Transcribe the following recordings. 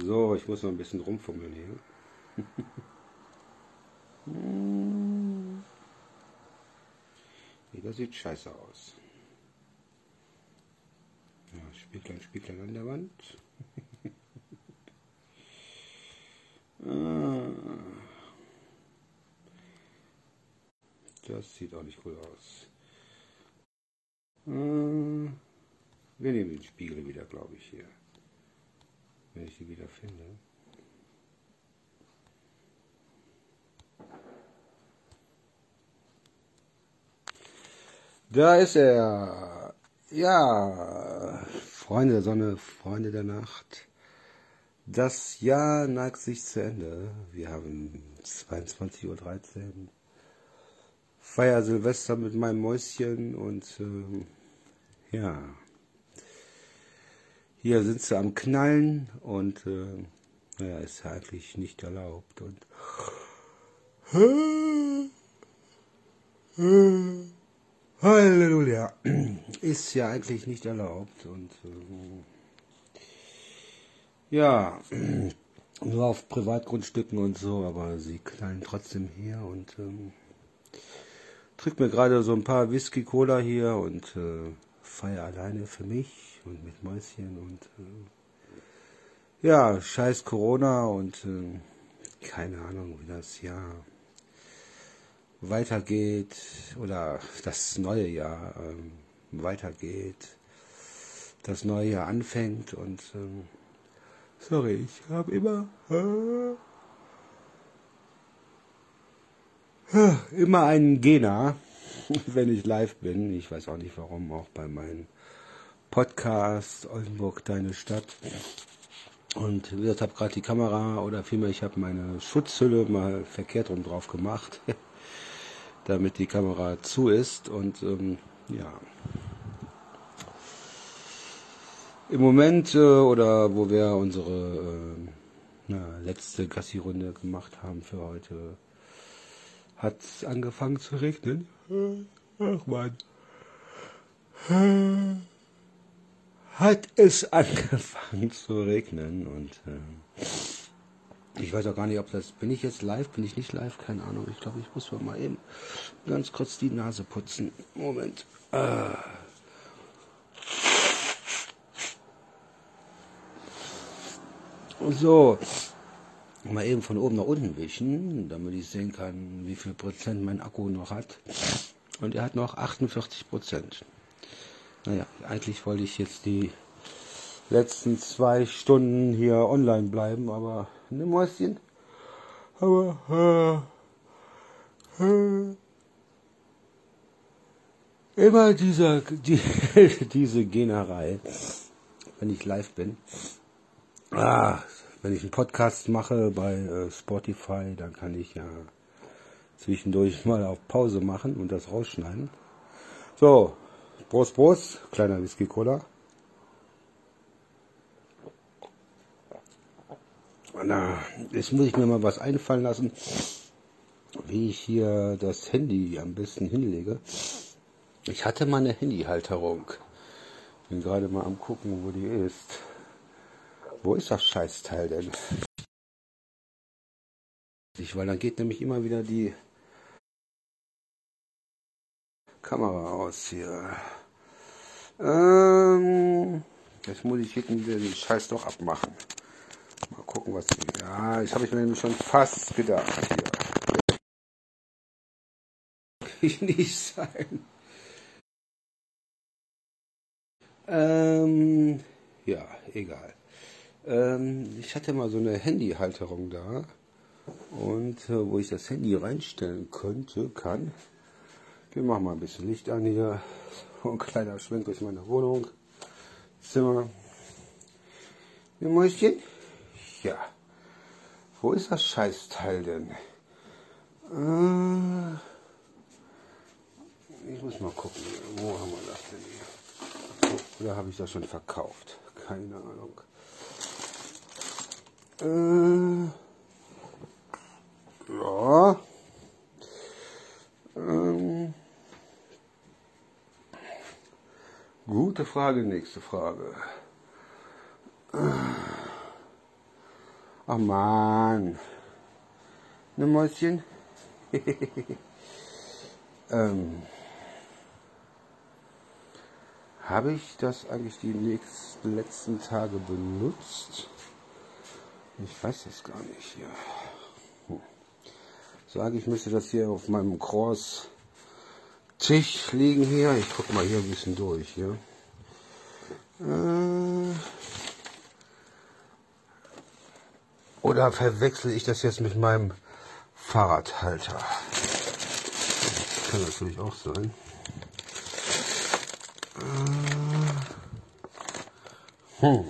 So, ich muss noch ein bisschen rumfummeln hier. Das sieht scheiße aus. Ja, Spieglein, Spieglein an der Wand. Ah. Das sieht auch nicht cool aus. Äh, wir nehmen den Spiegel wieder, glaube ich, hier. Wenn ich sie wieder finde. Da ist er. Ja, Freunde der Sonne, Freunde der Nacht. Das Jahr neigt sich zu Ende. Wir haben 22.13 Uhr. Feier Silvester mit meinem Mäuschen und äh, ja, hier sind sie am Knallen und äh, naja, ist ja eigentlich nicht erlaubt und Halleluja, ist ja eigentlich nicht erlaubt und äh, ja, nur auf Privatgrundstücken und so, aber sie knallen trotzdem hier und ähm, trinke mir gerade so ein paar Whisky Cola hier und äh, feiere alleine für mich und mit Mäuschen und äh, ja, scheiß Corona und äh, keine Ahnung, wie das Jahr weitergeht oder das neue Jahr ähm, weitergeht, das neue Jahr anfängt und ähm, sorry, ich habe immer äh, immer einen Gena, wenn ich live bin. Ich weiß auch nicht warum, auch bei meinem Podcast Oldenburg, deine Stadt. Und wie gesagt, habe gerade die Kamera oder vielmehr, ich habe meine Schutzhülle mal verkehrt rum drauf gemacht, damit die Kamera zu ist. Und ähm, ja, im Moment äh, oder wo wir unsere äh, na, letzte Gassi-Runde gemacht haben für heute, hat es angefangen zu regnen. Ach man. Hat es angefangen zu regnen und äh, ich weiß auch gar nicht, ob das. Bin ich jetzt live? Bin ich nicht live? Keine Ahnung. Ich glaube, ich muss mal eben ganz kurz die Nase putzen. Moment. Äh. So, mal eben von oben nach unten wischen, damit ich sehen kann, wie viel Prozent mein Akku noch hat. Und er hat noch 48 Prozent. Naja, eigentlich wollte ich jetzt die letzten zwei Stunden hier online bleiben, aber ne Mäuschen. Aber äh, äh, immer dieser die, diese Generei, wenn ich live bin. Ah, wenn ich einen Podcast mache bei äh, Spotify, dann kann ich ja zwischendurch mal auf Pause machen und das rausschneiden. So, Prost, Prost, kleiner Whisky Cola. Na, jetzt muss ich mir mal was einfallen lassen, wie ich hier das Handy am besten hinlege. Ich hatte mal eine Handyhalterung. Bin gerade mal am gucken, wo die ist. Wo ist das Scheißteil denn? Weil dann geht nämlich immer wieder die Kamera aus hier. Ähm, jetzt muss ich hinten den Scheiß doch abmachen. Mal gucken, was. Ja, ich habe ich mir nämlich schon fast gedacht. Hier. Ich nicht sein. Ähm, ja, egal. Ähm, ich hatte mal so eine Handyhalterung da und äh, wo ich das Handy reinstellen könnte, kann. Wir machen mal ein bisschen Licht an hier. Ein kleiner Schwenk durch meine Wohnung. Zimmer. Ihr Mäuschen? Ja. Wo ist das Scheißteil denn? Äh, ich muss mal gucken. Wo haben wir das denn hier? Oder habe ich das schon verkauft? Keine Ahnung. Äh, ja. Ähm, gute Frage, nächste Frage. Ach man. Ne Mäuschen? ähm, Habe ich das eigentlich die nächsten, letzten Tage benutzt? Ich weiß es gar nicht hier. Hm. Sage ich müsste das hier auf meinem Cross Tisch liegen hier. Ich guck mal hier ein bisschen durch hier. Äh, oder verwechsel ich das jetzt mit meinem Fahrradhalter? Kann natürlich auch sein. Äh, hm.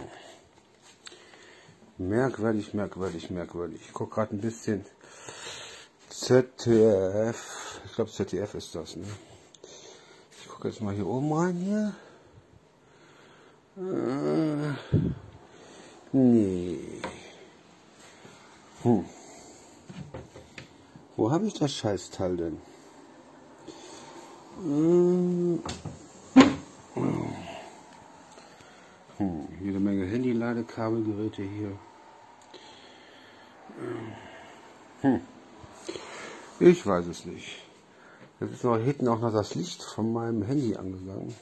Merkwürdig, merkwürdig, merkwürdig. Ich gucke gerade ein bisschen ZDF. Ich glaube ZDF ist das, ne? Gucke jetzt mal hier oben rein hier. Äh, nee. Hm. Wo habe ich das Scheißteil denn? Hm. Hm. Jede Menge Handy-Ladekabelgeräte hier. Hm. Ich weiß es nicht. Jetzt ist noch hinten auch noch das Licht von meinem Handy angegangen.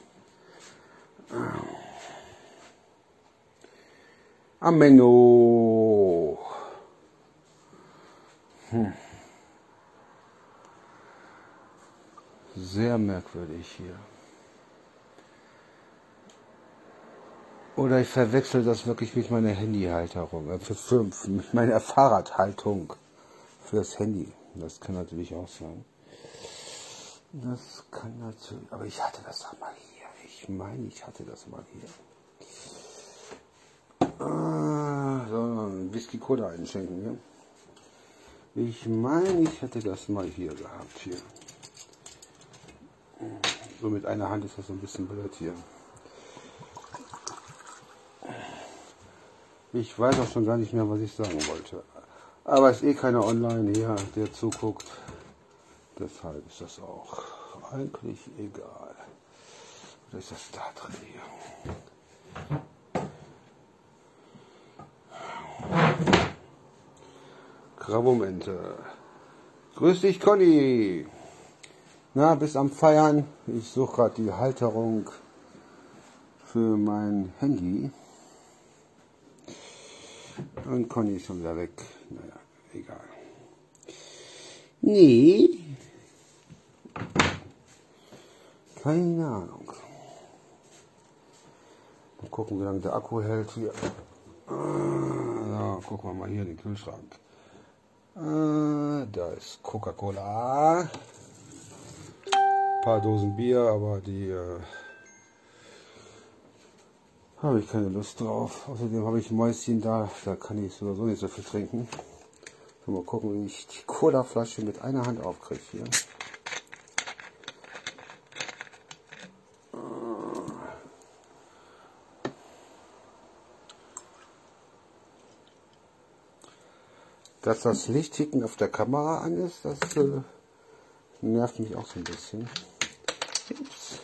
Ameno. Hm. Sehr merkwürdig hier. Oder ich verwechsel das wirklich mit meiner Handyhalterung, äh, für, für, mit meiner Fahrradhaltung für das Handy. Das kann natürlich auch sein. Das kann natürlich, aber ich hatte das doch mal hier. Ich meine, ich hatte das mal hier. Ah, so, Whisky Cola einschenken, ja. Ich meine, ich hätte das mal hier gehabt, hier. So mit einer Hand ist das so ein bisschen blöd hier. Ich weiß auch schon gar nicht mehr, was ich sagen wollte. Aber es ist eh keiner online hier, der zuguckt. Deshalb ist das auch eigentlich egal. Was ist das da drin hier? Grabomente. Grüß dich, Conny. Na, bis am Feiern. Ich suche gerade die Halterung für mein Handy. Und Conny ist schon wieder weg. Naja, egal. Nee. Keine Ahnung. Mal gucken, wie lange der Akku hält hier. Ah, so, gucken wir mal hier in den Kühlschrank. Ah, da ist Coca-Cola. Ein paar Dosen Bier, aber die äh, habe ich keine Lust drauf. Außerdem habe ich Mäuschen da, da kann ich sowieso nicht so viel trinken. Mal gucken, wie ich die Cola-Flasche mit einer Hand aufkriege hier. Dass das Licht hinten auf der Kamera an ist, das äh, nervt mich auch so ein bisschen. Ups,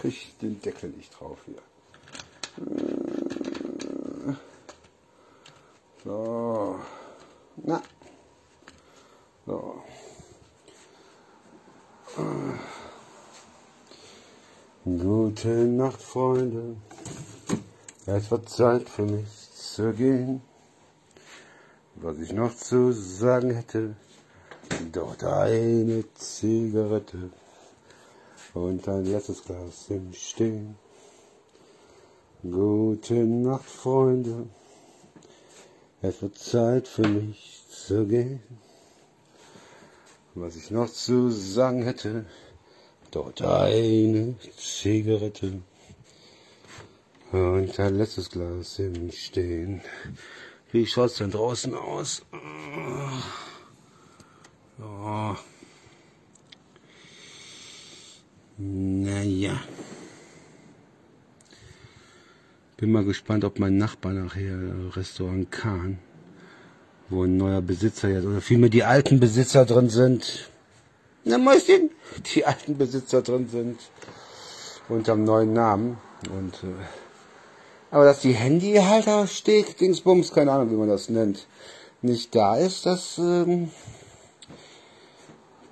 kriege ich den Deckel nicht drauf hier. So. Na. So. Gute Nacht, Freunde. Es wird Zeit für mich zu gehen. Was ich noch zu sagen hätte, dort eine Zigarette und ein letztes Glas im Stehen. Gute Nacht, Freunde. Es wird Zeit für mich zu gehen. Was ich noch zu sagen hätte, dort eine Zigarette und ein letztes Glas im Stehen. Wie schaut's denn draußen aus? Ja. Naja. Bin mal gespannt, ob mein Nachbar nachher Restaurant Kahn, wo ein neuer Besitzer jetzt, oder vielmehr die alten Besitzer drin sind. Na Mäuschen, die alten Besitzer drin sind. Unterm neuen Namen. Und, äh, aber dass die Handyhalter steht, Dingsbums, keine Ahnung, wie man das nennt. nicht da ist, das ähm,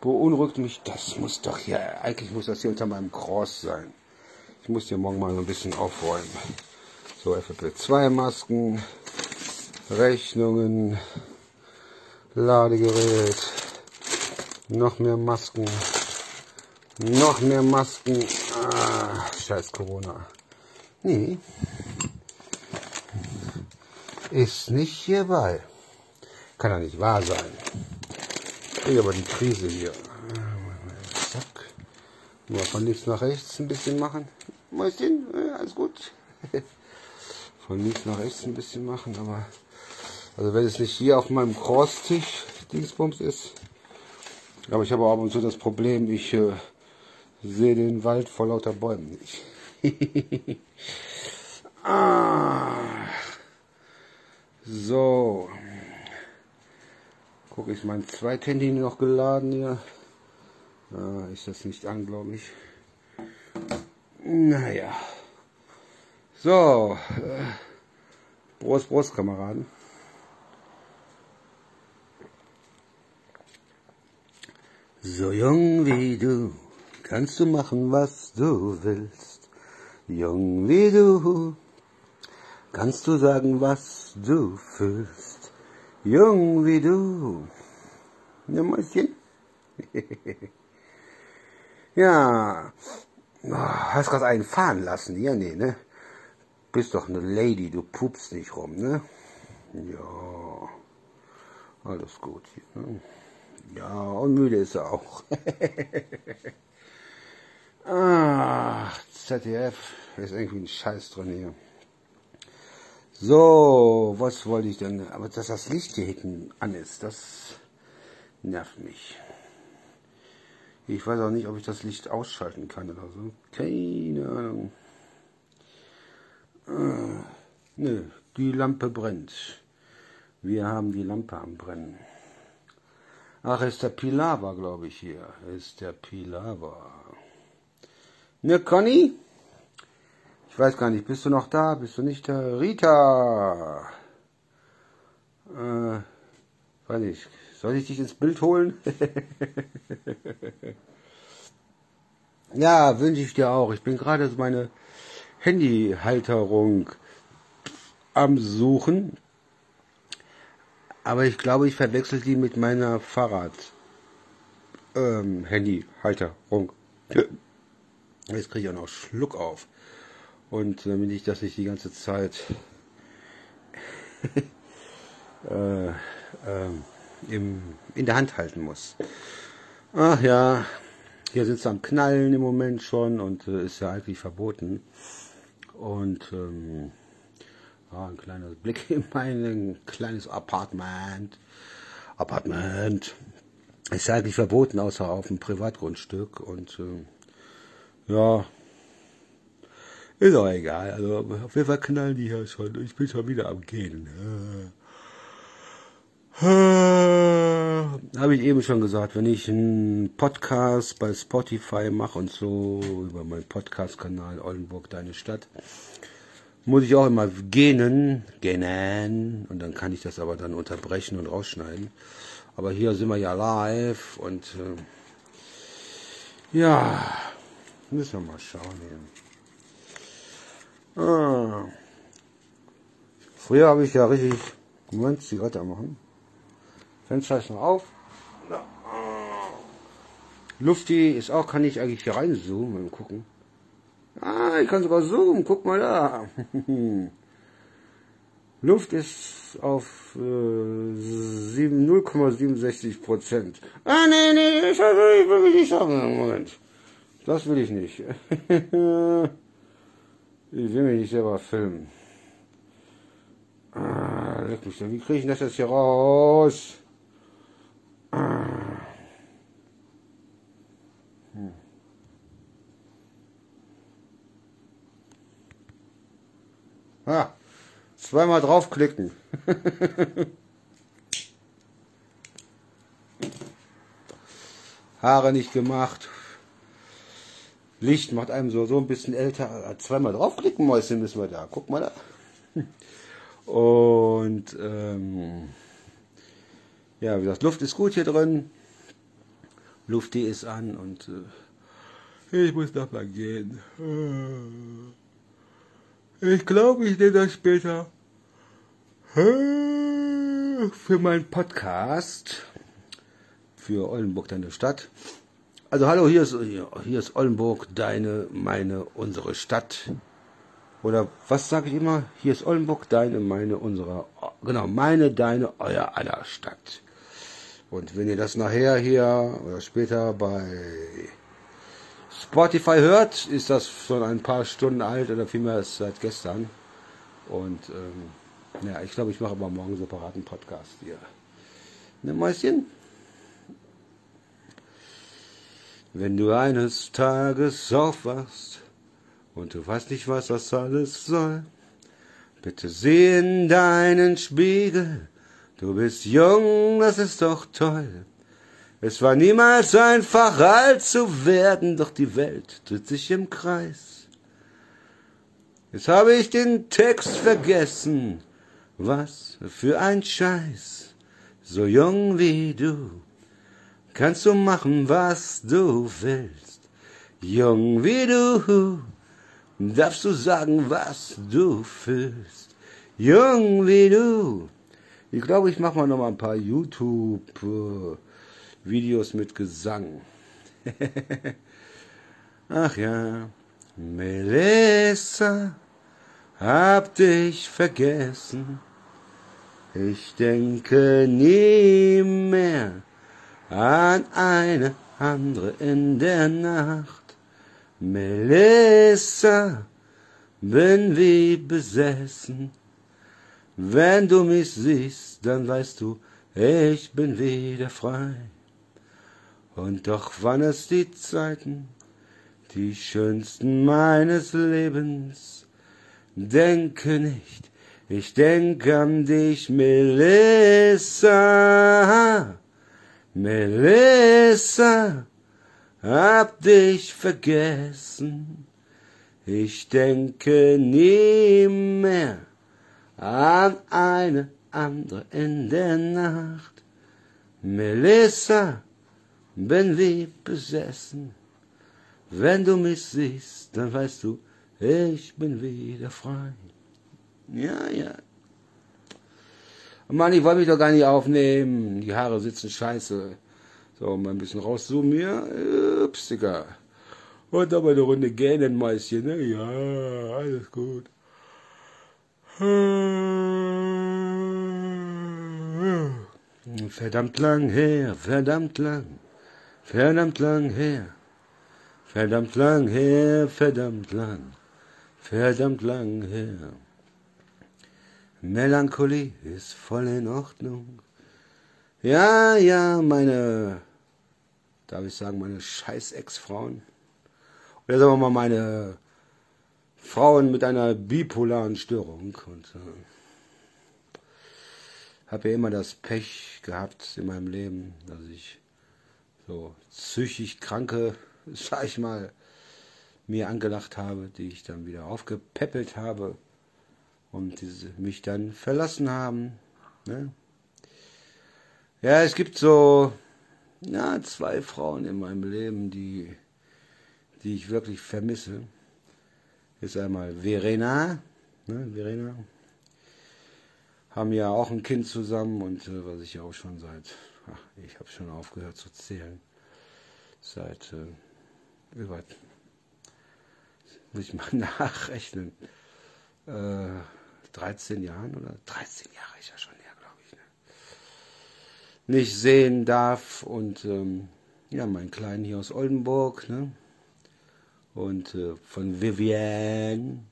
beunruhigt mich. Das muss doch hier, eigentlich muss das hier unter meinem Cross sein. Ich muss hier morgen mal so ein bisschen aufräumen. So, FFP2-Masken, Rechnungen, Ladegerät, noch mehr Masken, noch mehr Masken. Ah, scheiß Corona. Nee. Ist nicht hierbei. Kann doch nicht wahr sein. Ich kriege aber die Krise hier. Zack. Mal von links nach rechts ein bisschen machen. Mäuschen, alles gut. Von links nach rechts ein bisschen machen, aber also wenn es nicht hier auf meinem Crosstisch Dingsbums ist. Aber ich habe auch ab und zu das Problem, ich äh, sehe den Wald vor lauter Bäumen nicht. ah. So. Gucke ich mein Zweithandy noch geladen hier. Ah, ist das nicht an, glaube ich. Naja. So. Äh, Prost, Prost, Kameraden. So jung wie du, kannst du machen, was du willst. Jung wie du, kannst du sagen, was du fühlst. Jung wie du. Ja, Mäuschen. ja. Oh, hast gerade einen fahren lassen? Ja, nee, ne? Bist doch eine Lady, du pupst nicht rum, ne? Ja. Alles gut hier, ne? Ja, und müde ist er auch. Ach, ZDF ist irgendwie ein Scheiß drin hier. So, was wollte ich denn? Aber dass das Licht hier hinten an ist, das nervt mich. Ich weiß auch nicht, ob ich das Licht ausschalten kann oder so. Keine Ahnung. Ah, nö, die Lampe brennt. Wir haben die Lampe am Brennen. Ach, ist der Pilava, glaube ich, hier. Ist der Pilava. Ne, Conny? Ich weiß gar nicht, bist du noch da? Bist du nicht da? Rita! Äh, weiß nicht. Soll ich dich ins Bild holen? ja, wünsche ich dir auch. Ich bin gerade meine Handyhalterung am Suchen. Aber ich glaube, ich verwechsel die mit meiner Fahrrad ähm, Handyhalterung. Jetzt kriege ich auch noch Schluck auf. Und damit ich das nicht die ganze Zeit äh, äh, im, in der Hand halten muss. Ach ja, hier sie am Knallen im Moment schon und äh, ist ja eigentlich verboten. Und ähm, ja, ein kleiner Blick in mein kleines Apartment. Apartment. Ist eigentlich verboten, außer auf dem Privatgrundstück. Und äh, ja, ist auch egal. Also auf jeden Fall knallen die hier schon. Ich bin schon wieder am Gehen. Habe ich eben schon gesagt, wenn ich einen Podcast bei Spotify mache und so über meinen Podcast-Kanal Oldenburg, deine Stadt, muss ich auch immer gähnen, gähnen, und dann kann ich das aber dann unterbrechen und rausschneiden. Aber hier sind wir ja live und äh, ja, müssen wir mal schauen hier. Ah. Früher habe ich ja richtig, Moment, Zigarette machen. Fenster ist noch auf. Lufti ist auch, kann ich eigentlich hier reinzoomen und gucken. Ah, ich kann sogar zoomen, guck mal da. Luft ist auf äh, 0,67 Prozent. Ah, nee, nee, ich, will, ich will nicht sagen. Moment. Das will ich nicht. ich will mich nicht selber filmen. Ah, leck mich Wie kriege ich das jetzt hier raus? Ah. Ah, zweimal draufklicken. Haare nicht gemacht. Licht macht einem so, so ein bisschen älter. Zweimal draufklicken, Mäuschen müssen wir da. Guck mal da. Und ähm, Ja, wie gesagt, Luft ist gut hier drin. Luft die ist an und äh, ich muss noch mal gehen. Äh, ich glaube, ich nehme das später äh, für meinen Podcast für Oldenburg, deine Stadt. Also hallo, hier ist, hier ist Oldenburg, deine, meine, unsere Stadt. Oder was sage ich immer? Hier ist Oldenburg, deine, meine, unsere, genau, meine, deine, euer aller Stadt. Und wenn ihr das nachher hier oder später bei Spotify hört, ist das schon ein paar Stunden alt oder vielmehr seit gestern. Und ähm, ja, ich glaube, ich mache aber morgen separaten Podcast hier. Ne Mäuschen? Wenn du eines Tages aufwachst und du weißt nicht, was das alles soll, bitte sieh in deinen Spiegel. Du bist jung, das ist doch toll. Es war niemals einfach alt zu werden, doch die Welt dreht sich im Kreis. Jetzt habe ich den Text vergessen. Was für ein Scheiß. So jung wie du kannst du machen, was du willst. Jung wie du, darfst du sagen, was du fühlst. Jung wie du. Ich glaube, ich mache mal noch mal ein paar YouTube-Videos mit Gesang. Ach ja, Melissa, hab dich vergessen. Ich denke nie mehr an eine andere in der Nacht. Melissa, bin wie besessen. Wenn du mich siehst, dann weißt du, ich bin wieder frei. Und doch waren es die Zeiten, die schönsten meines Lebens. Denke nicht, ich denke an dich, Melissa. Melissa, hab dich vergessen. Ich denke nie mehr an eine andere in der Nacht. Melissa, bin wie besessen. Wenn du mich siehst, dann weißt du, ich bin wieder frei. Ja, ja. Mann, ich wollte mich doch gar nicht aufnehmen. Die Haare sitzen scheiße. So, mal ein bisschen rauszoomen hier. Ups, Digga. Und aber eine Runde gähnen, Mäuschen, ne? Ja, alles gut. Verdammt lang her, verdammt lang, verdammt lang her. Verdammt lang her, verdammt lang, verdammt lang her. Melancholie ist voll in Ordnung. Ja, ja, meine, darf ich sagen, meine scheiß Ex-Frauen. Oder sagen wir mal meine Frauen mit einer bipolaren Störung. Und äh, habe ja immer das Pech gehabt in meinem Leben, dass ich so psychisch kranke, sag ich mal, mir angelacht habe, die ich dann wieder aufgepäppelt habe und die mich dann verlassen haben. Ne? Ja, es gibt so ja, zwei Frauen in meinem Leben, die, die ich wirklich vermisse. Ist einmal Verena, ne, Verena, haben ja auch ein Kind zusammen und äh, was ich auch schon seit, ach, ich habe schon aufgehört zu zählen, seit äh, über, muss ich mal nachrechnen, äh, 13 Jahren oder 13 Jahre ist ja schon her, glaube ich, ne? nicht sehen darf. Und ähm, ja, mein Kleinen hier aus Oldenburg, ne? Und äh, von Vivian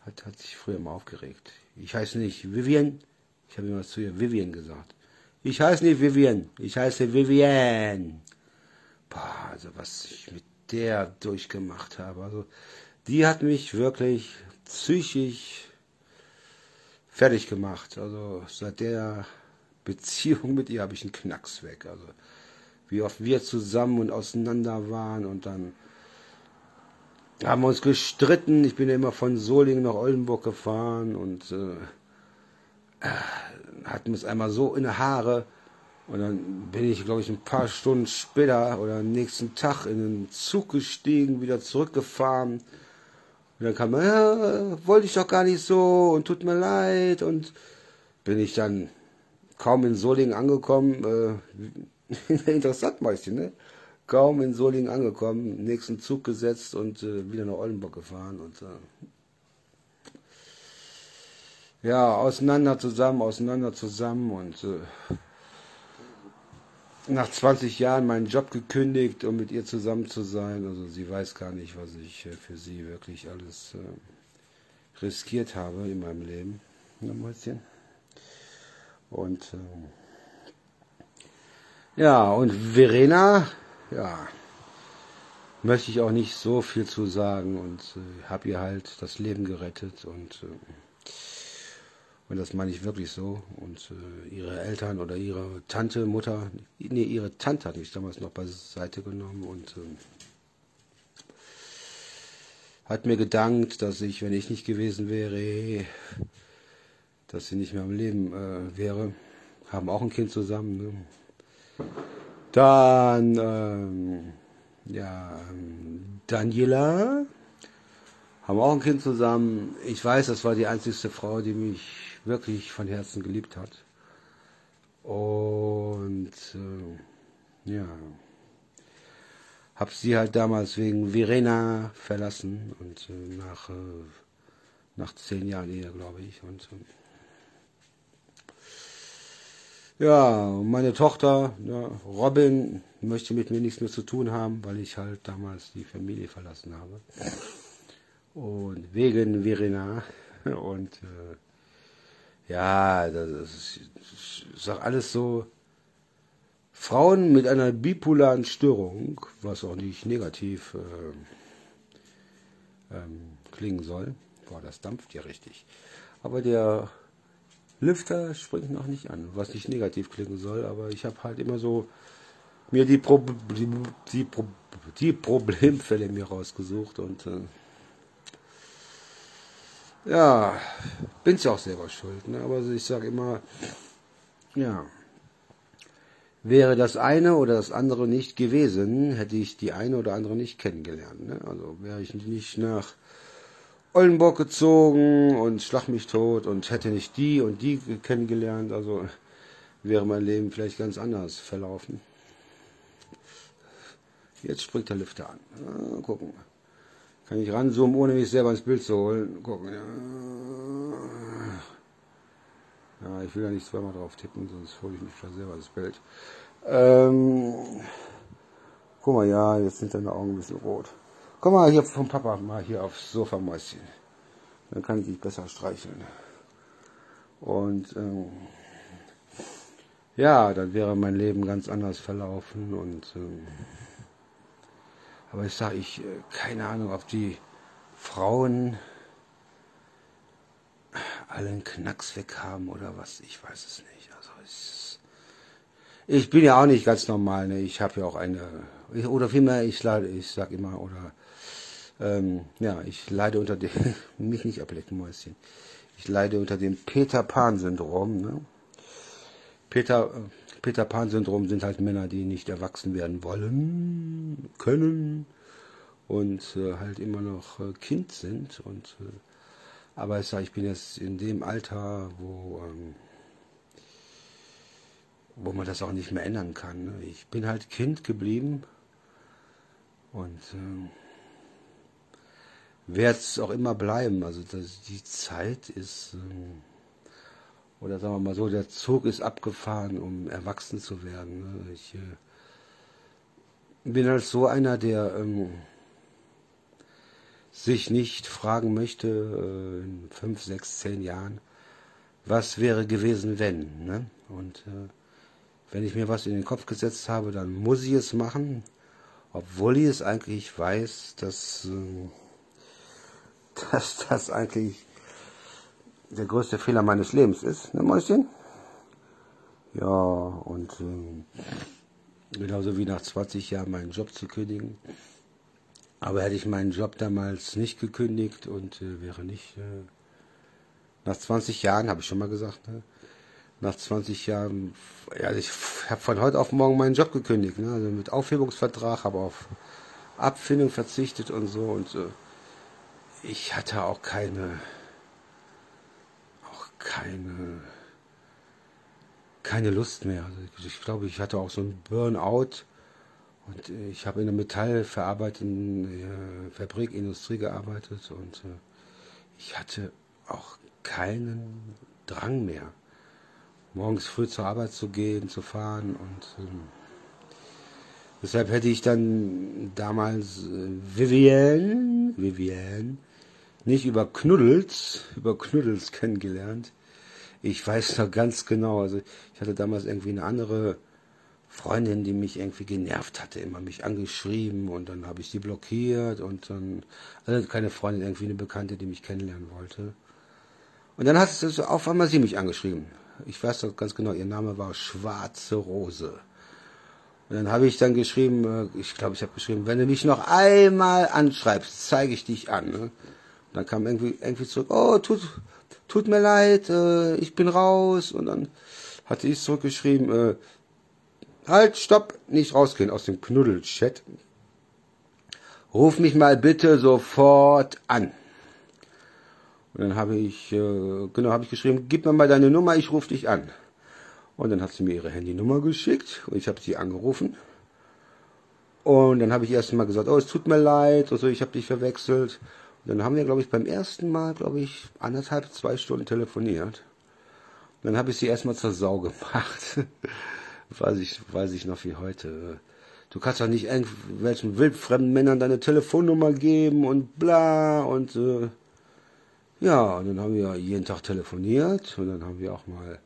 hat, hat sich früher mal aufgeregt. Ich heiße nicht Vivian, ich habe immer zu ihr Vivian gesagt. Ich heiße nicht Vivian, ich heiße Vivian. Boah, also was ich mit der durchgemacht habe. Also die hat mich wirklich psychisch fertig gemacht. Also seit der Beziehung mit ihr habe ich einen Knacks weg. Also wie oft wir zusammen und auseinander waren und dann haben wir uns gestritten. Ich bin ja immer von Solingen nach Oldenburg gefahren und äh, hatten es einmal so in die Haare. Und dann bin ich, glaube ich, ein paar Stunden später oder am nächsten Tag in den Zug gestiegen, wieder zurückgefahren. Und dann kam, ja, wollte ich doch gar nicht so und tut mir leid. Und bin ich dann kaum in Solingen angekommen. Äh, interessant meistens, ne? Kaum in Solingen angekommen, nächsten Zug gesetzt und äh, wieder nach Oldenburg gefahren. Und äh, ja, auseinander zusammen, auseinander zusammen und äh, nach 20 Jahren meinen Job gekündigt, um mit ihr zusammen zu sein. Also sie weiß gar nicht, was ich äh, für sie wirklich alles äh, riskiert habe in meinem Leben. Ja, Mäuschen. Und äh, ja, und Verena, ja, möchte ich auch nicht so viel zu sagen und äh, habe ihr halt das Leben gerettet und äh, und das meine ich wirklich so. Und äh, ihre Eltern oder ihre Tante, Mutter, nee, ihre Tante hatte ich damals noch beiseite genommen und äh, hat mir gedankt, dass ich, wenn ich nicht gewesen wäre, dass sie nicht mehr am Leben äh, wäre. Haben auch ein Kind zusammen. Ne? Dann, ähm, ja, ähm, Daniela, haben auch ein Kind zusammen. Ich weiß, das war die einzigste Frau, die mich wirklich von Herzen geliebt hat. Und äh, ja, habe sie halt damals wegen Verena verlassen und äh, nach, äh, nach zehn Jahren Ehe, glaube ich. Und äh, ja, meine Tochter, ja, Robin, möchte mit mir nichts mehr zu tun haben, weil ich halt damals die Familie verlassen habe. Und wegen Verena und äh, ja, das ist, ist auch alles so. Frauen mit einer bipolaren Störung, was auch nicht negativ äh, ähm, klingen soll. Boah, das dampft ja richtig. Aber der Lüfter springt noch nicht an, was nicht negativ klingen soll. Aber ich habe halt immer so mir die, Pro die, Pro die Problemfälle mir rausgesucht und äh, ja, bin's ja auch selber schuld. Ne? Aber ich sage immer, ja, wäre das eine oder das andere nicht gewesen, hätte ich die eine oder andere nicht kennengelernt. Ne? Also wäre ich nicht nach Oldenburg gezogen und schlag mich tot und hätte nicht die und die kennengelernt, also wäre mein Leben vielleicht ganz anders verlaufen. Jetzt springt der Lüfter an. Ja, gucken wir. Kann ich ranzoomen, ohne mich selber ins Bild zu holen. Gucken. Ja, ich will ja nicht zweimal drauf tippen, sonst hole ich mich schon selber ins Bild. Ähm, guck mal, ja, jetzt sind deine Augen ein bisschen rot. Komm mal hier vom Papa mal hier aufs Sofa, Mäuschen. Dann kann ich dich besser streicheln. Und ähm, ja, dann wäre mein Leben ganz anders verlaufen und ähm, aber ich sage, ich, äh, keine Ahnung, ob die Frauen alle einen Knacks weg haben oder was, ich weiß es nicht. Also ich, ich bin ja auch nicht ganz normal, ne? ich habe ja auch eine, oder vielmehr, ich leide, ich sag immer, oder, ähm, ja, ich leide unter dem, mich nicht ablecken, Mäuschen, ich leide unter dem Peter Pan-Syndrom, ne? Peter, Peter Pan-Syndrom sind halt Männer, die nicht erwachsen werden wollen, können und äh, halt immer noch äh, Kind sind. Und, äh, aber ich sage, ich bin jetzt in dem Alter, wo, ähm, wo man das auch nicht mehr ändern kann. Ne? Ich bin halt Kind geblieben und äh, werde es auch immer bleiben. Also das, die Zeit ist... Äh, oder sagen wir mal so, der Zug ist abgefahren, um erwachsen zu werden. Ne? Ich äh, bin halt so einer, der ähm, sich nicht fragen möchte äh, in fünf, sechs, zehn Jahren, was wäre gewesen, wenn. Ne? Und äh, wenn ich mir was in den Kopf gesetzt habe, dann muss ich es machen, obwohl ich es eigentlich weiß, dass, äh, dass das eigentlich der größte Fehler meines Lebens ist, ne Mäuschen? Ja, und äh, genauso wie nach 20 Jahren meinen Job zu kündigen. Aber hätte ich meinen Job damals nicht gekündigt und äh, wäre nicht, äh, nach 20 Jahren, habe ich schon mal gesagt, ne, nach 20 Jahren, ja, ich habe von heute auf morgen meinen Job gekündigt, ne? also mit Aufhebungsvertrag, habe auf Abfindung verzichtet und so und äh, ich hatte auch keine, keine, keine Lust mehr. Also ich, glaube, ich hatte auch so ein Burnout und ich habe in der metallverarbeitenden äh, Fabrik, Industrie gearbeitet und äh, ich hatte auch keinen Drang mehr, morgens früh zur Arbeit zu gehen, zu fahren und ähm, deshalb hätte ich dann damals äh, Vivienne, Vivienne, nicht über Knuddels, über Knuddels kennengelernt. Ich weiß noch ganz genau, also ich hatte damals irgendwie eine andere Freundin, die mich irgendwie genervt hatte, immer mich angeschrieben und dann habe ich sie blockiert und dann, also keine Freundin, irgendwie eine Bekannte, die mich kennenlernen wollte. Und dann hat es auf einmal sie mich angeschrieben. Ich weiß doch ganz genau, ihr Name war Schwarze Rose. Und dann habe ich dann geschrieben, äh, ich glaube, ich habe geschrieben, wenn du mich noch einmal anschreibst, zeige ich dich an. Ne? Dann kam irgendwie, irgendwie zurück, oh, tut, tut mir leid, äh, ich bin raus. Und dann hatte ich zurückgeschrieben, äh, Halt, stopp, nicht rausgehen aus dem Knuddelchat. Ruf mich mal bitte sofort an. Und dann habe ich, äh, genau, habe ich geschrieben, gib mir mal deine Nummer, ich rufe dich an. Und dann hat sie mir ihre Handynummer geschickt und ich habe sie angerufen. Und dann habe ich erst mal gesagt, oh, es tut mir leid, also ich habe dich verwechselt. Dann haben wir, glaube ich, beim ersten Mal, glaube ich, anderthalb, zwei Stunden telefoniert. Dann habe ich sie erstmal zur Sau gemacht. weiß ich, weiß ich noch wie heute. Du kannst doch nicht irgendwelchen wildfremden Männern deine Telefonnummer geben und bla und äh, ja, und dann haben wir jeden Tag telefoniert und dann haben wir auch mal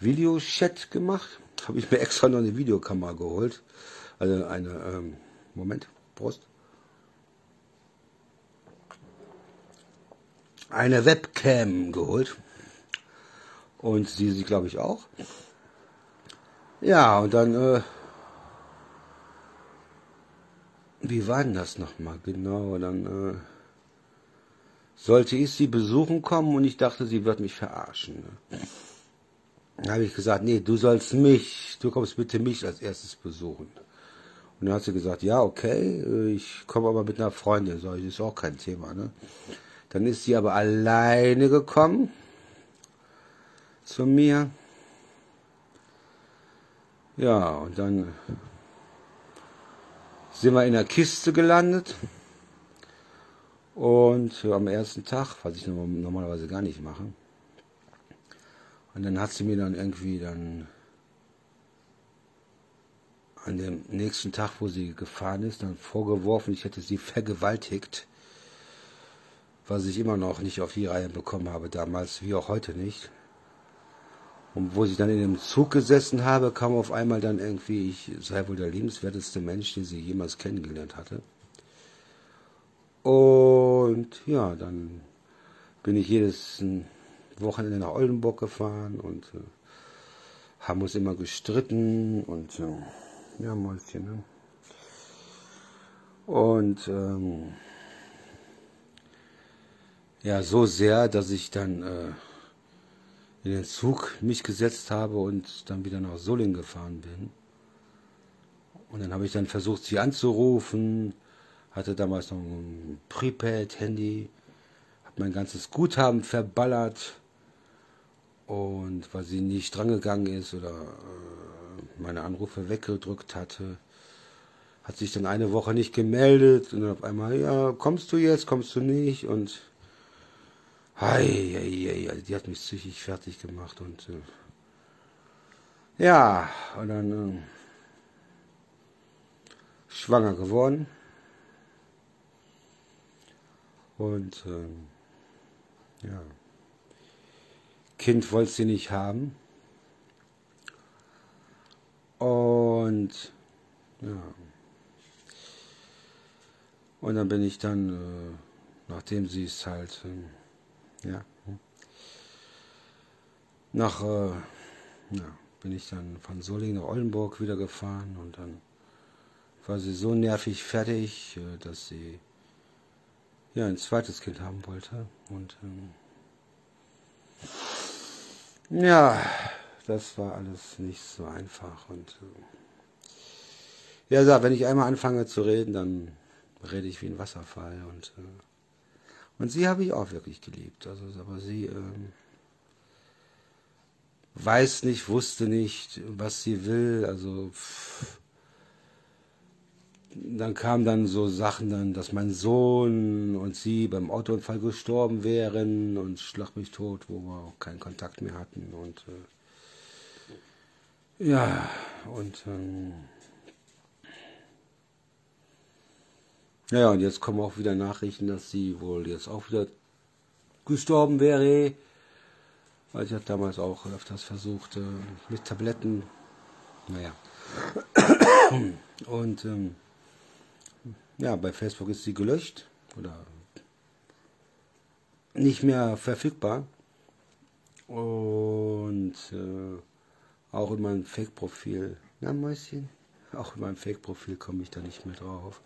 Videochat gemacht. Habe ich mir extra noch eine Videokamera geholt. Also eine, ähm, Moment, Prost. Eine Webcam geholt. Und sie, sie glaube ich auch. Ja, und dann, äh, wie war denn das nochmal genau? Dann äh, sollte ich sie besuchen kommen und ich dachte, sie wird mich verarschen. Ne? Dann habe ich gesagt, nee, du sollst mich, du kommst bitte mich als erstes besuchen. Und dann hat sie gesagt, ja, okay, äh, ich komme aber mit einer Freundin. So, das ist auch kein Thema. Ne? Dann ist sie aber alleine gekommen zu mir. Ja, und dann sind wir in der Kiste gelandet. Und am ersten Tag, was ich normalerweise gar nicht mache. Und dann hat sie mir dann irgendwie dann an dem nächsten Tag, wo sie gefahren ist, dann vorgeworfen, ich hätte sie vergewaltigt. Was ich immer noch nicht auf die Reihe bekommen habe, damals wie auch heute nicht. Und wo ich dann in dem Zug gesessen habe, kam auf einmal dann irgendwie, ich sei wohl der liebenswerteste Mensch, den sie jemals kennengelernt hatte. Und ja, dann bin ich jedes Wochenende nach Oldenburg gefahren und äh, haben uns immer gestritten und äh, ja, Mäuschen, ne? Und ähm, ja, so sehr, dass ich dann äh, in den Zug mich gesetzt habe und dann wieder nach Solling gefahren bin. Und dann habe ich dann versucht, sie anzurufen, hatte damals noch ein Prepaid-Handy, habe mein ganzes Guthaben verballert und weil sie nicht drangegangen ist oder äh, meine Anrufe weggedrückt hatte, hat sich dann eine Woche nicht gemeldet und dann auf einmal, ja, kommst du jetzt, kommst du nicht und Hei, hei, hei, die hat mich psychisch fertig gemacht und äh, ja, und dann äh, schwanger geworden. Und äh, ja, Kind wollte sie nicht haben. Und ja. Und dann bin ich dann, äh, nachdem sie es halt äh, ja. Nach, äh, ja, bin ich dann von Solingen nach Oldenburg wieder gefahren und dann war sie so nervig fertig, äh, dass sie ja ein zweites Kind haben wollte. Und ähm, ja, das war alles nicht so einfach. Und äh, ja, wenn ich einmal anfange zu reden, dann rede ich wie ein Wasserfall. Und, äh, und sie habe ich auch wirklich geliebt. Also, aber sie äh, weiß nicht, wusste nicht, was sie will. Also pff, dann kamen dann so Sachen dann, dass mein Sohn und sie beim Autounfall gestorben wären und schlag mich tot, wo wir auch keinen Kontakt mehr hatten und äh, ja und ähm, ja und jetzt kommen auch wieder Nachrichten, dass sie wohl jetzt auch wieder gestorben wäre, weil ich habe damals auch öfters versucht äh, mit Tabletten, naja. Und ähm, ja, bei Facebook ist sie gelöscht oder nicht mehr verfügbar. Und äh, auch in meinem Fake-Profil, na Mäuschen, auch in meinem Fake-Profil komme ich da nicht mehr drauf.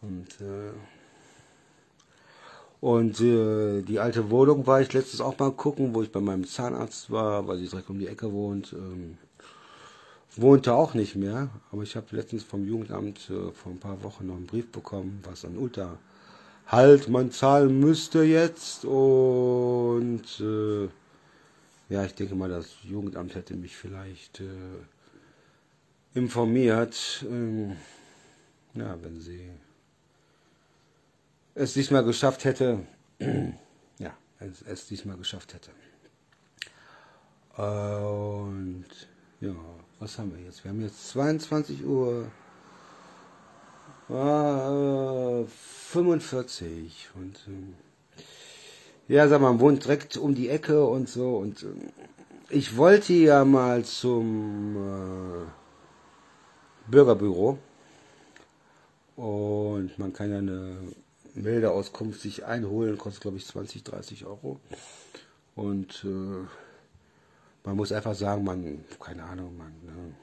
Und, äh, und äh, die alte Wohnung war ich letztens auch mal gucken, wo ich bei meinem Zahnarzt war, weil sie direkt um die Ecke wohnt. Ähm, wohnte auch nicht mehr, aber ich habe letztens vom Jugendamt äh, vor ein paar Wochen noch einen Brief bekommen, was an Unterhalt man zahlen müsste jetzt und äh, ja, ich denke mal, das Jugendamt hätte mich vielleicht äh, informiert, ähm, ja, wenn sie es diesmal geschafft hätte, ja, es, es diesmal geschafft hätte. Und ja, was haben wir jetzt? Wir haben jetzt 22 Uhr äh, 45 und äh, ja, sag mal, wohnt direkt um die Ecke und so und äh, ich wollte ja mal zum äh, Bürgerbüro und man kann ja eine Meldeauskunft sich einholen, kostet glaube ich 20, 30 Euro. Und äh, man muss einfach sagen, man, keine Ahnung, man ne,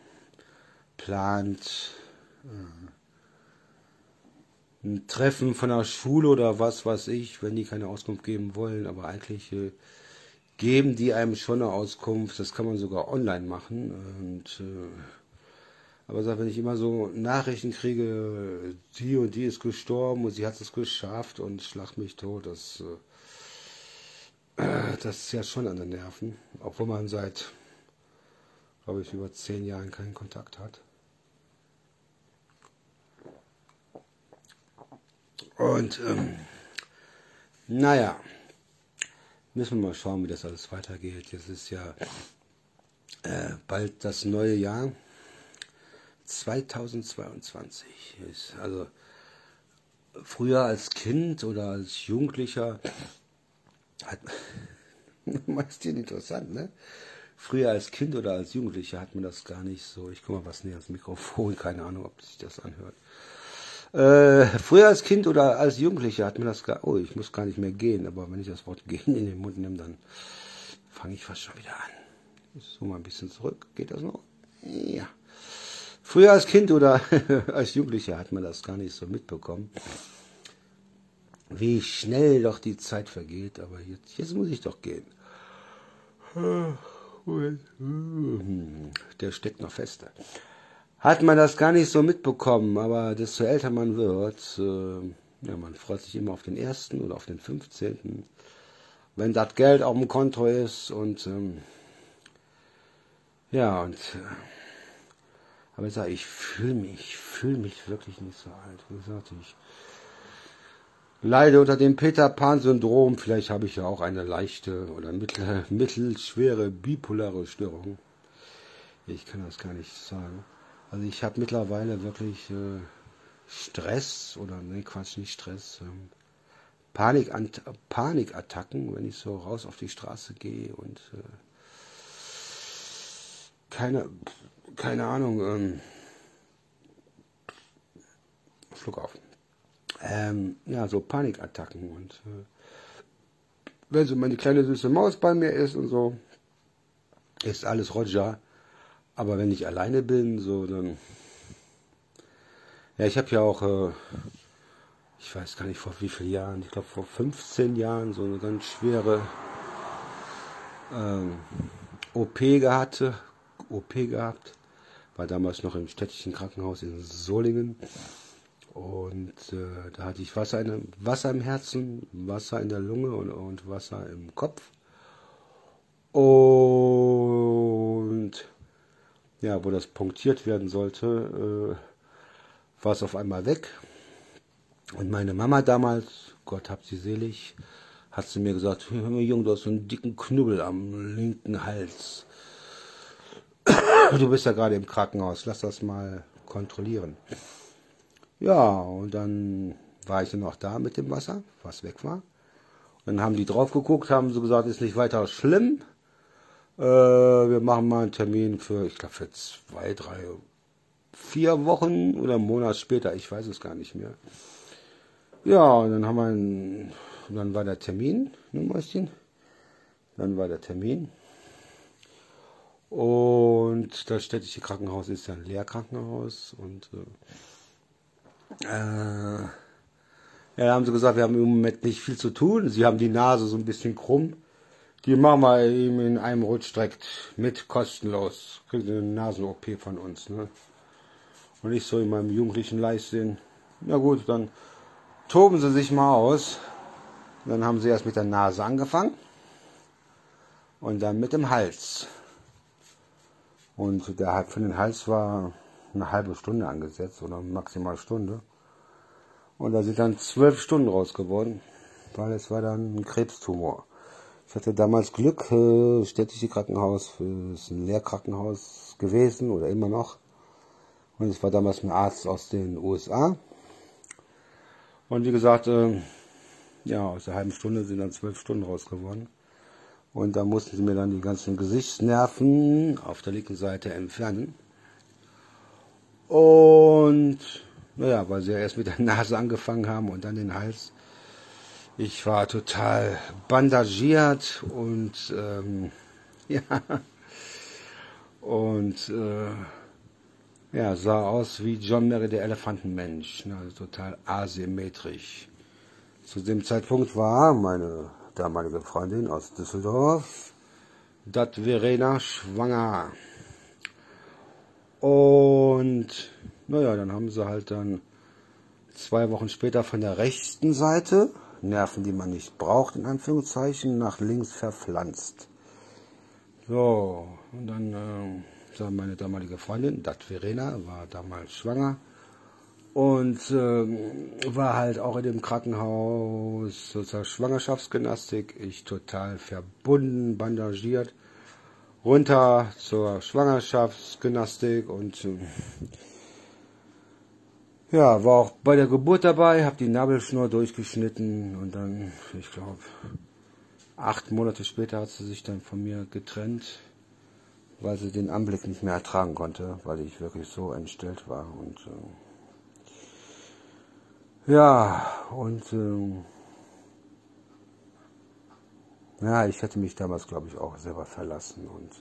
plant äh, ein Treffen von der Schule oder was weiß ich, wenn die keine Auskunft geben wollen, aber eigentlich äh, geben die einem schon eine Auskunft, das kann man sogar online machen. Und, äh, aber wenn ich immer so Nachrichten kriege, die und die ist gestorben und sie hat es geschafft und schlag mich tot, das äh, das ist ja schon an den Nerven, obwohl man seit, glaube ich, über zehn Jahren keinen Kontakt hat. Und ähm, naja, müssen wir mal schauen, wie das alles weitergeht. Jetzt ist ja äh, bald das neue Jahr. 2022 ist also früher als Kind oder als Jugendlicher hat, meist interessant, ne? Früher als Kind oder als Jugendlicher hat man das gar nicht so. Ich guck mal was näher ans Mikrofon, keine Ahnung, ob sich das anhört. Äh, früher als Kind oder als Jugendlicher hat man das gar. Oh, ich muss gar nicht mehr gehen, aber wenn ich das Wort gehen in den Mund nehme, dann fange ich fast schon wieder an. So mal ein bisschen zurück. Geht das noch? Ja. Früher als Kind oder als Jugendlicher hat man das gar nicht so mitbekommen wie schnell doch die Zeit vergeht, aber jetzt, jetzt muss ich doch gehen. Der steckt noch fester. Hat man das gar nicht so mitbekommen, aber desto älter man wird, äh, ja, man freut sich immer auf den ersten oder auf den 15. Wenn das Geld auf dem Konto ist und ähm, ja, und äh, aber ich sage, ich fühle mich, fühle mich wirklich nicht so alt. Wie gesagt, ich leide unter dem Peter Pan-Syndrom. Vielleicht habe ich ja auch eine leichte oder mittel, mittelschwere bipolare Störung. Ich kann das gar nicht sagen. Also ich habe mittlerweile wirklich äh, Stress oder ne Quatsch nicht Stress. Ähm, Panik, Panikattacken, wenn ich so raus auf die Straße gehe und äh, keine, keine Ahnung. Ähm, Schluck auf ähm, ja, so Panikattacken. Und äh, wenn so meine kleine süße Maus bei mir ist und so, ist alles Roger. Aber wenn ich alleine bin, so dann. Ja, ich habe ja auch, äh, ich weiß gar nicht vor wie vielen Jahren, ich glaube vor 15 Jahren so eine ganz schwere ähm, OP gehabt, OP gehabt, war damals noch im städtischen Krankenhaus in Solingen. Und äh, da hatte ich Wasser, in, Wasser im Herzen, Wasser in der Lunge und, und Wasser im Kopf. Und ja, wo das punktiert werden sollte, äh, war es auf einmal weg. Und meine Mama damals, Gott hab sie selig, hat sie mir gesagt, Junge, du hast so einen dicken Knubbel am linken Hals. Du bist ja gerade im Krankenhaus, lass das mal kontrollieren. Ja, und dann war ich dann auch da mit dem Wasser, was weg war. Und dann haben die drauf geguckt, haben so gesagt, ist nicht weiter schlimm. Äh, wir machen mal einen Termin für, ich glaube, für zwei, drei, vier Wochen oder einen Monat später, ich weiß es gar nicht mehr. Ja, und dann haben wir einen, dann war der Termin, ne Mäuschen? Dann war der Termin. Und das städtische Krankenhaus ist ja ein Lehrkrankenhaus und äh, äh, ja, da haben sie gesagt, wir haben im Moment nicht viel zu tun. Sie haben die Nase so ein bisschen krumm. Die machen wir ihm in einem Rutsch direkt mit, kostenlos. Kriegen sie eine Nasen-OP von uns. Ne? Und ich so in meinem jugendlichen Leichtsinn. Na gut, dann toben sie sich mal aus. Dann haben sie erst mit der Nase angefangen. Und dann mit dem Hals. Und der für den Hals war eine halbe Stunde angesetzt oder maximal Stunde. Und da sind dann zwölf Stunden raus geworden, weil es war dann ein Krebstumor. Ich hatte damals Glück, äh, städtische Krankenhaus, ist ein Lehrkrankenhaus gewesen oder immer noch. Und es war damals ein Arzt aus den USA. Und wie gesagt, äh, ja, aus der halben Stunde sind dann zwölf Stunden raus geworden. Und da mussten sie mir dann die ganzen Gesichtsnerven auf der linken Seite entfernen. Und naja, weil sie ja erst mit der Nase angefangen haben und dann den Hals. Ich war total bandagiert und ähm, ja und äh, ja sah aus wie John Mary der Elefantenmensch, ne, also total asymmetrisch. Zu dem Zeitpunkt war meine damalige Freundin aus Düsseldorf, Dat Verena, schwanger. Und naja, dann haben sie halt dann zwei Wochen später von der rechten Seite, Nerven, die man nicht braucht, in Anführungszeichen, nach links verpflanzt. So, und dann äh, meine damalige Freundin, Dat Verena, war damals schwanger und äh, war halt auch in dem Krankenhaus sozusagen Schwangerschaftsgymnastik. Ich total verbunden, bandagiert. Runter zur Schwangerschaftsgymnastik und äh, ja, war auch bei der Geburt dabei, habe die Nabelschnur durchgeschnitten und dann, ich glaube, acht Monate später hat sie sich dann von mir getrennt, weil sie den Anblick nicht mehr ertragen konnte, weil ich wirklich so entstellt war und äh, ja, und ähm, ja, ich hätte mich damals, glaube ich, auch selber verlassen. Und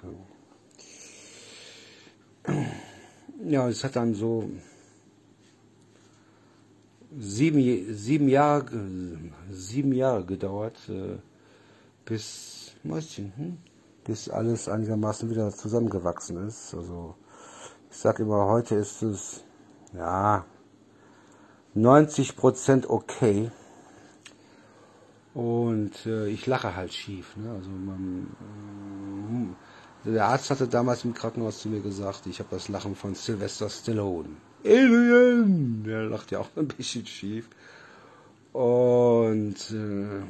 ähm, ja, es hat dann so sieben, sieben, Jahre, sieben Jahre gedauert, äh, bis, Mäuschen, hm? bis alles einigermaßen wieder zusammengewachsen ist. Also ich sage immer, heute ist es, ja, 90% okay. Und äh, ich lache halt schief. Ne? Also man, äh, der Arzt hatte damals im Krankenhaus zu mir gesagt, ich habe das Lachen von Sylvester Stallone. Alien! Der lacht ja auch ein bisschen schief. Und äh,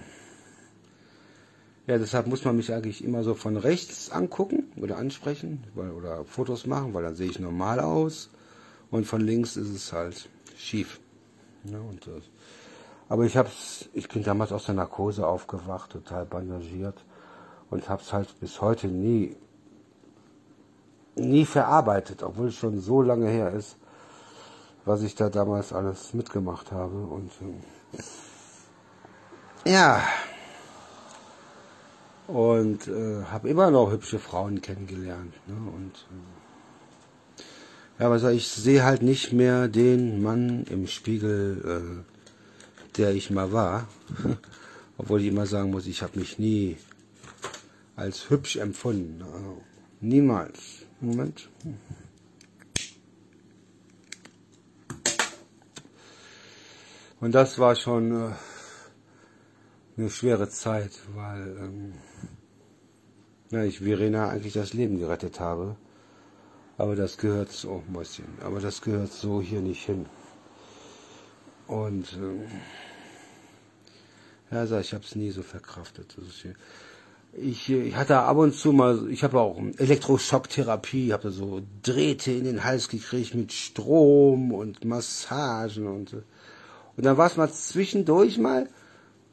ja, deshalb muss man mich eigentlich immer so von rechts angucken oder ansprechen weil, oder Fotos machen, weil dann sehe ich normal aus. Und von links ist es halt schief. Ne, und das. Aber ich hab's, ich bin damals aus der Narkose aufgewacht, total bandagiert und hab's halt bis heute nie, nie verarbeitet, obwohl es schon so lange her ist, was ich da damals alles mitgemacht habe und äh, ja und äh, habe immer noch hübsche Frauen kennengelernt ne, und äh, ja, also ich sehe halt nicht mehr den Mann im Spiegel, äh, der ich mal war. Obwohl ich immer sagen muss, ich habe mich nie als hübsch empfunden. Niemals. Moment. Und das war schon äh, eine schwere Zeit, weil ähm, na, ich Verena eigentlich das Leben gerettet habe. Aber das gehört so, Mäuschen, aber das gehört so hier nicht hin. Und ähm, ja, also ich habe es nie so verkraftet. Ich, ich hatte ab und zu mal, ich habe auch Elektroschocktherapie, habe so Drähte in den Hals gekriegt mit Strom und Massagen und. Und dann war es mal zwischendurch mal,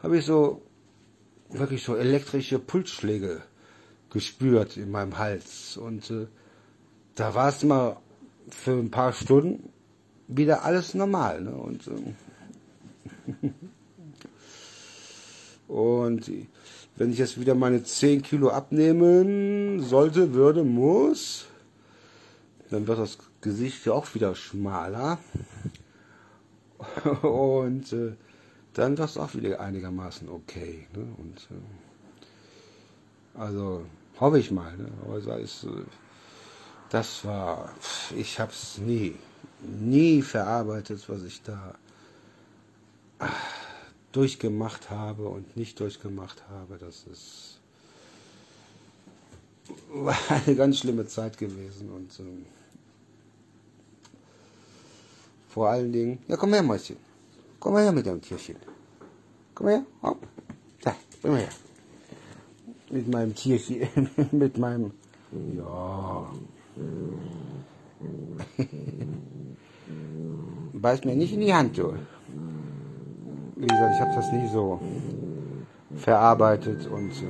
habe ich so wirklich so elektrische Pulsschläge gespürt in meinem Hals. Und äh, da war es mal für ein paar Stunden wieder alles normal. Ne? Und, und wenn ich jetzt wieder meine 10 Kilo abnehmen sollte, würde, muss, dann wird das Gesicht ja auch wieder schmaler. Und äh, dann war es auch wieder einigermaßen okay. Ne? Und äh, also hoffe ich mal. Ne? Aber es, äh, das war, ich habe es nie, nie verarbeitet, was ich da äh, durchgemacht habe und nicht durchgemacht habe. Das ist war eine ganz schlimme Zeit gewesen und ähm, vor allen Dingen, ja komm her Mäuschen, komm her mit deinem Tierchen, komm her, oh. da, komm her, mit meinem Tierchen, mit meinem, ja, beiß mir nicht in die Hand, du. Wie gesagt, ich habe das nie so verarbeitet und so.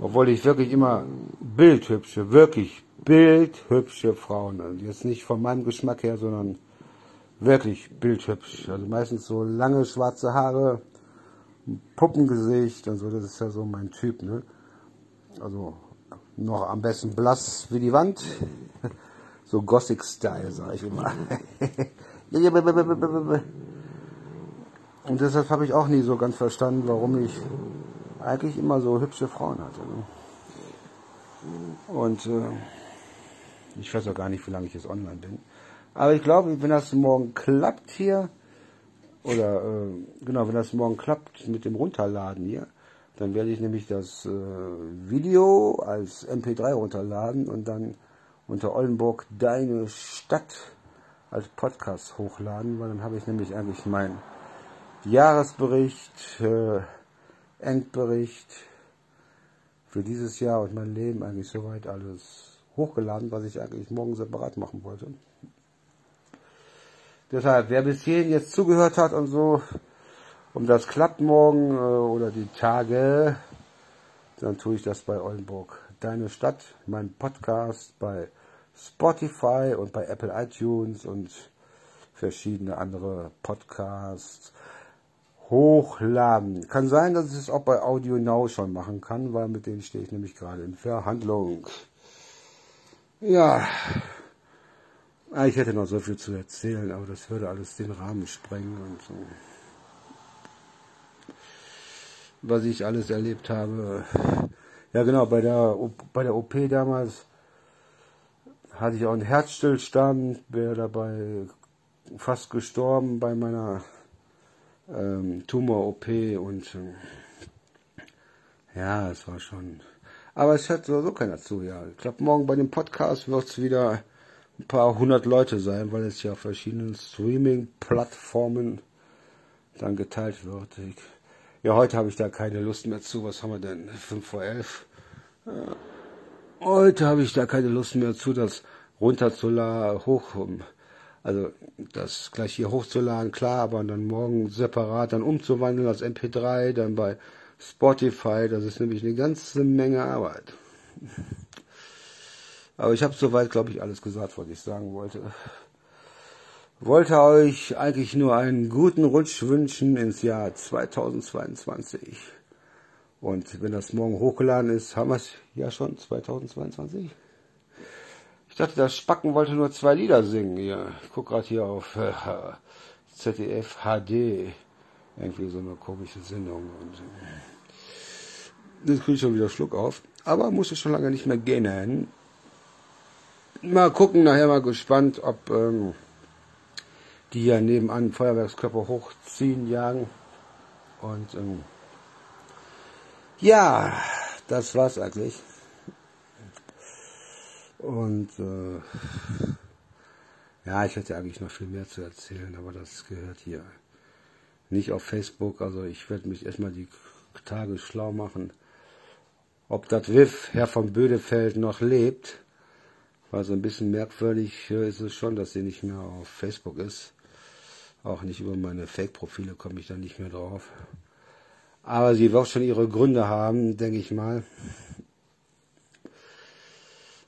Obwohl ich wirklich immer bildhübsche, wirklich bildhübsche Frauen. Also jetzt nicht von meinem Geschmack her, sondern wirklich bildhübsch. Also meistens so lange schwarze Haare, Puppengesicht und so, das ist ja so mein Typ, ne? Also noch am besten blass wie die Wand. So Gothic-Style, sag ich immer. Und deshalb habe ich auch nie so ganz verstanden, warum ich eigentlich immer so hübsche Frauen hatte. Ne? Und äh, ich weiß auch gar nicht, wie lange ich jetzt online bin. Aber ich glaube, wenn das morgen klappt hier, oder äh, genau, wenn das morgen klappt mit dem Runterladen hier, dann werde ich nämlich das äh, Video als MP3 runterladen und dann unter Oldenburg Deine Stadt als Podcast hochladen, weil dann habe ich nämlich eigentlich meinen Jahresbericht, äh, Endbericht für dieses Jahr und mein Leben eigentlich soweit alles hochgeladen, was ich eigentlich morgen separat machen wollte. Deshalb, wer bis hierhin jetzt zugehört hat und so, und das klappt morgen äh, oder die Tage, dann tue ich das bei Oldenburg. Deine Stadt, mein Podcast bei Spotify und bei Apple iTunes und verschiedene andere Podcasts hochladen. Kann sein, dass ich es auch bei Audio Now schon machen kann, weil mit denen stehe ich nämlich gerade in Verhandlung. Ja, ich hätte noch so viel zu erzählen, aber das würde alles den Rahmen sprengen und so. Was ich alles erlebt habe. Ja genau, bei der, bei der OP damals hatte ich auch einen Herzstillstand, wäre dabei fast gestorben bei meiner ähm, Tumor-OP und äh, ja, es war schon aber es hört sowieso keiner zu, ja. Ich glaube, morgen bei dem Podcast wird es wieder ein paar hundert Leute sein, weil es ja auf verschiedenen Streaming-Plattformen dann geteilt wird. Ich, ja, heute habe ich da keine Lust mehr zu. Was haben wir denn? 5 vor 11. Ja. Heute habe ich da keine Lust mehr zu, das runterzuladen, hoch, also das gleich hier hochzuladen, klar, aber dann morgen separat dann umzuwandeln als MP3, dann bei Spotify, das ist nämlich eine ganze Menge Arbeit. Aber ich habe soweit, glaube ich, alles gesagt, was ich sagen wollte. Wollte euch eigentlich nur einen guten Rutsch wünschen ins Jahr 2022. Und wenn das morgen hochgeladen ist, haben wir es ja schon 2022. Ich dachte, das Spacken wollte nur zwei Lieder singen. Hier. Ich gucke gerade hier auf äh, ZDF HD irgendwie so eine komische Sendung. Und, Jetzt kriege ich schon wieder Schluck auf. Aber muss es schon lange nicht mehr gehen. Mal gucken, nachher mal gespannt, ob ähm, die ja nebenan Feuerwerkskörper hochziehen, jagen. Und ähm, ja, das war's eigentlich. Und äh, ja, ich hätte eigentlich noch viel mehr zu erzählen, aber das gehört hier nicht auf Facebook. Also ich werde mich erstmal die Tage schlau machen, ob das WIF Herr von Bödefeld noch lebt. Also ein bisschen merkwürdig ist es schon, dass sie nicht mehr auf Facebook ist. Auch nicht über meine Fake-Profile komme ich da nicht mehr drauf. Aber sie wird schon ihre Gründe haben, denke ich mal,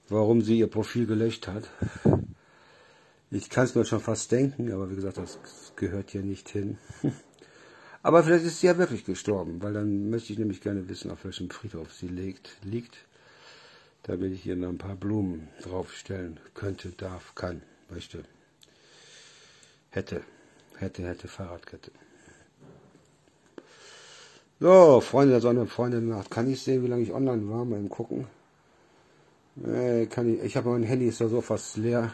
warum sie ihr Profil gelöscht hat. Ich kann es mir schon fast denken, aber wie gesagt, das gehört hier nicht hin. aber vielleicht ist sie ja wirklich gestorben, weil dann möchte ich nämlich gerne wissen, auf welchem Friedhof sie liegt. liegt damit ich ihr noch ein paar Blumen draufstellen könnte, darf, kann, möchte. Hätte, hätte, hätte Fahrradkette. So, Freunde der Sonne, Freunde der Nacht. Kann ich sehen, wie lange ich online war? Mal gucken. Äh, kann ich, ich habe mein Handy ist ja so fast leer.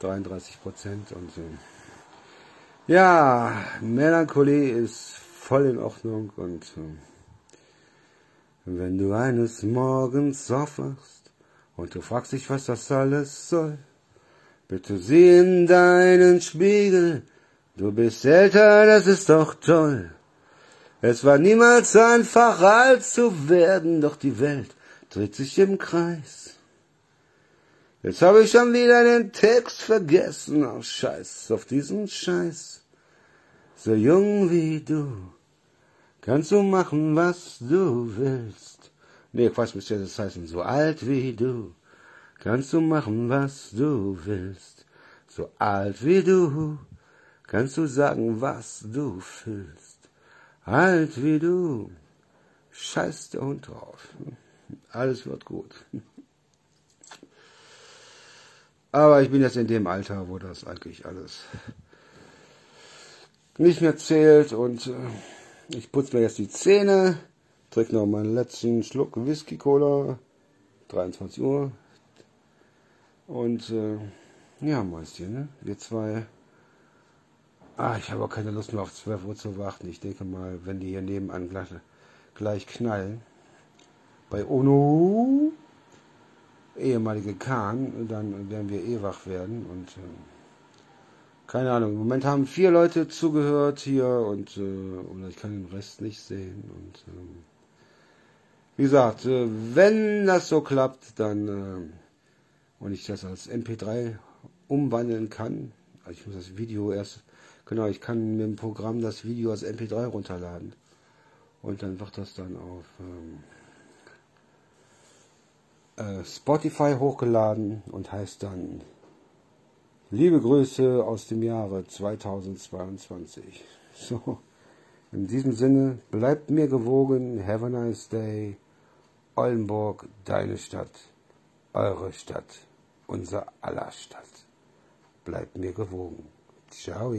33 Prozent und so. Ja, Melancholie ist voll in Ordnung und äh, wenn du eines Morgens aufwachst und du fragst dich, was das alles soll, bitte sieh in deinen Spiegel, du bist älter, das ist doch toll. Es war niemals einfach alt zu werden, doch die Welt dreht sich im Kreis. Jetzt habe ich schon wieder den Text vergessen. Oh, Scheiß auf diesen Scheiß. So jung wie du, kannst du machen, was du willst. Nee, Quatsch, müsste das heißen. So alt wie du, kannst du machen, was du willst. So alt wie du, kannst du sagen, was du fühlst. Alt wie du, scheiß der Hund drauf. Alles wird gut. Aber ich bin jetzt in dem Alter, wo das eigentlich alles nicht mehr zählt und äh, ich putze mir jetzt die Zähne, trinke noch meinen letzten Schluck Whisky Cola, 23 Uhr und äh, ja, Mäuschen, ne? wir zwei. Ah, ich habe auch keine Lust mehr auf 12 Uhr zu warten. Ich denke mal, wenn die hier nebenan gleich, gleich knallen, bei Ono ehemalige Kahn, dann werden wir eh wach werden und äh, keine Ahnung. Im Moment haben vier Leute zugehört hier und äh, oder ich kann den Rest nicht sehen und äh, wie gesagt, äh, wenn das so klappt, dann äh, und ich das als MP3 umwandeln kann, also ich muss das Video erst, genau, ich kann mit dem Programm das Video als MP3 runterladen und dann wird das dann auf ähm, äh, Spotify hochgeladen und heißt dann Liebe Grüße aus dem Jahre 2022. So, in diesem Sinne, bleibt mir gewogen. Have a nice day. Oldenburg, deine Stadt, eure Stadt, unser aller Stadt. Bleibt mir gewogen. Ciao.